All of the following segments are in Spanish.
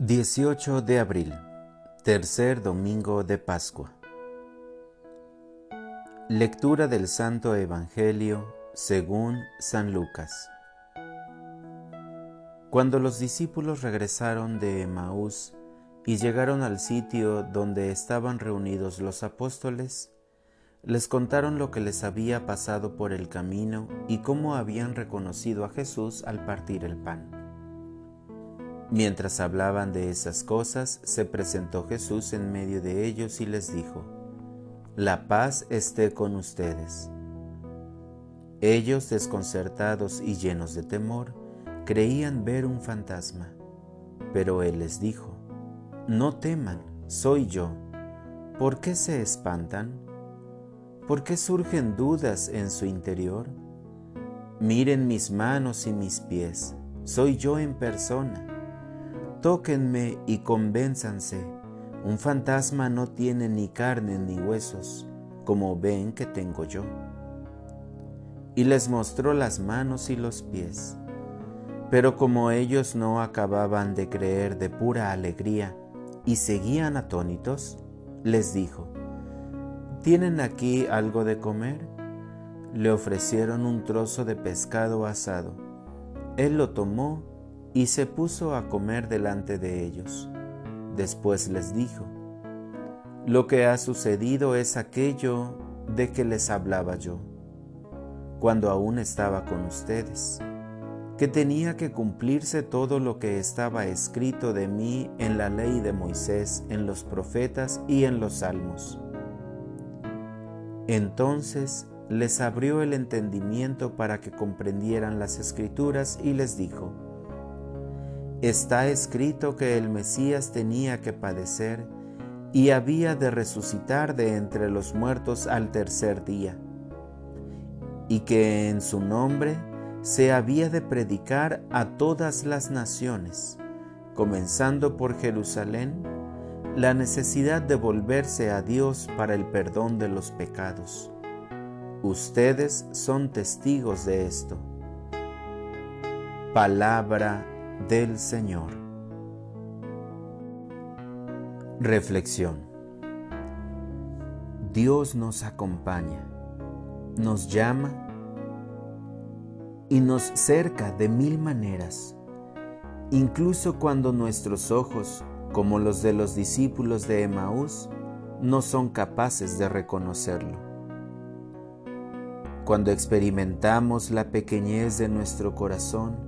18 de abril, tercer domingo de Pascua. Lectura del Santo Evangelio según San Lucas. Cuando los discípulos regresaron de Emaús y llegaron al sitio donde estaban reunidos los apóstoles, les contaron lo que les había pasado por el camino y cómo habían reconocido a Jesús al partir el pan. Mientras hablaban de esas cosas, se presentó Jesús en medio de ellos y les dijo, La paz esté con ustedes. Ellos, desconcertados y llenos de temor, creían ver un fantasma, pero Él les dijo, No teman, soy yo. ¿Por qué se espantan? ¿Por qué surgen dudas en su interior? Miren mis manos y mis pies, soy yo en persona Tóquenme y convénzanse. Un fantasma no tiene ni carne ni huesos, como ven que tengo yo. Y les mostró las manos y los pies. Pero como ellos no acababan de creer de pura alegría y seguían atónitos, les dijo, ¿Tienen aquí algo de comer? Le ofrecieron un trozo de pescado asado. Él lo tomó y se puso a comer delante de ellos. Después les dijo, Lo que ha sucedido es aquello de que les hablaba yo, cuando aún estaba con ustedes, que tenía que cumplirse todo lo que estaba escrito de mí en la ley de Moisés, en los profetas y en los salmos. Entonces les abrió el entendimiento para que comprendieran las escrituras y les dijo, Está escrito que el Mesías tenía que padecer y había de resucitar de entre los muertos al tercer día, y que en su nombre se había de predicar a todas las naciones, comenzando por Jerusalén, la necesidad de volverse a Dios para el perdón de los pecados. Ustedes son testigos de esto. Palabra del Señor. Reflexión. Dios nos acompaña, nos llama y nos cerca de mil maneras, incluso cuando nuestros ojos, como los de los discípulos de Emaús, no son capaces de reconocerlo. Cuando experimentamos la pequeñez de nuestro corazón,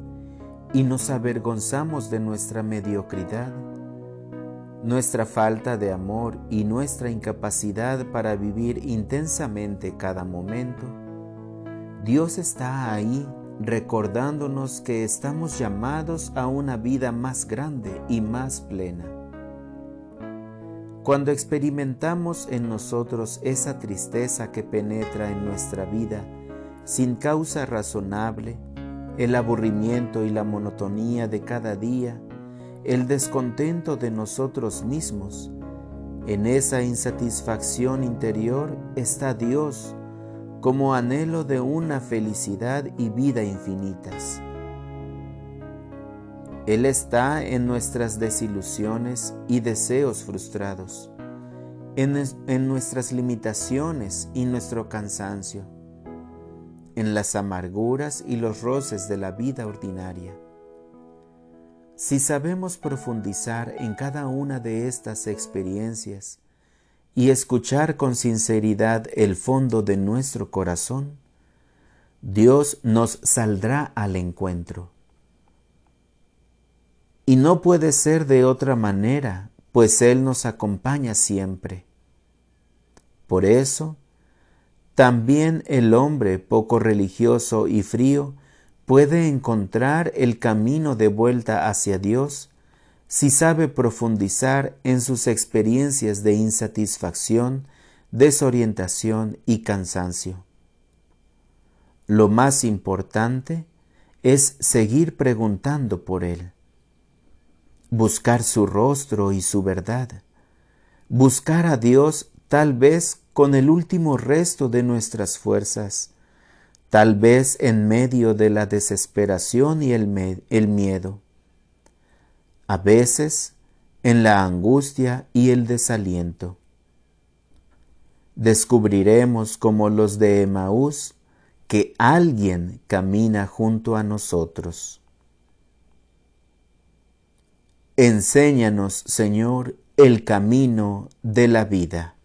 y nos avergonzamos de nuestra mediocridad, nuestra falta de amor y nuestra incapacidad para vivir intensamente cada momento, Dios está ahí recordándonos que estamos llamados a una vida más grande y más plena. Cuando experimentamos en nosotros esa tristeza que penetra en nuestra vida sin causa razonable, el aburrimiento y la monotonía de cada día, el descontento de nosotros mismos. En esa insatisfacción interior está Dios como anhelo de una felicidad y vida infinitas. Él está en nuestras desilusiones y deseos frustrados, en, en nuestras limitaciones y nuestro cansancio en las amarguras y los roces de la vida ordinaria. Si sabemos profundizar en cada una de estas experiencias y escuchar con sinceridad el fondo de nuestro corazón, Dios nos saldrá al encuentro. Y no puede ser de otra manera, pues Él nos acompaña siempre. Por eso, también el hombre poco religioso y frío puede encontrar el camino de vuelta hacia Dios si sabe profundizar en sus experiencias de insatisfacción, desorientación y cansancio. Lo más importante es seguir preguntando por Él, buscar su rostro y su verdad, buscar a Dios tal vez con el último resto de nuestras fuerzas, tal vez en medio de la desesperación y el, miedo. A veces en la angustia y el desaliento. Descubriremos como los de Emaús que alguien camina junto a nosotros. Enséñanos, Señor, el camino de la vida.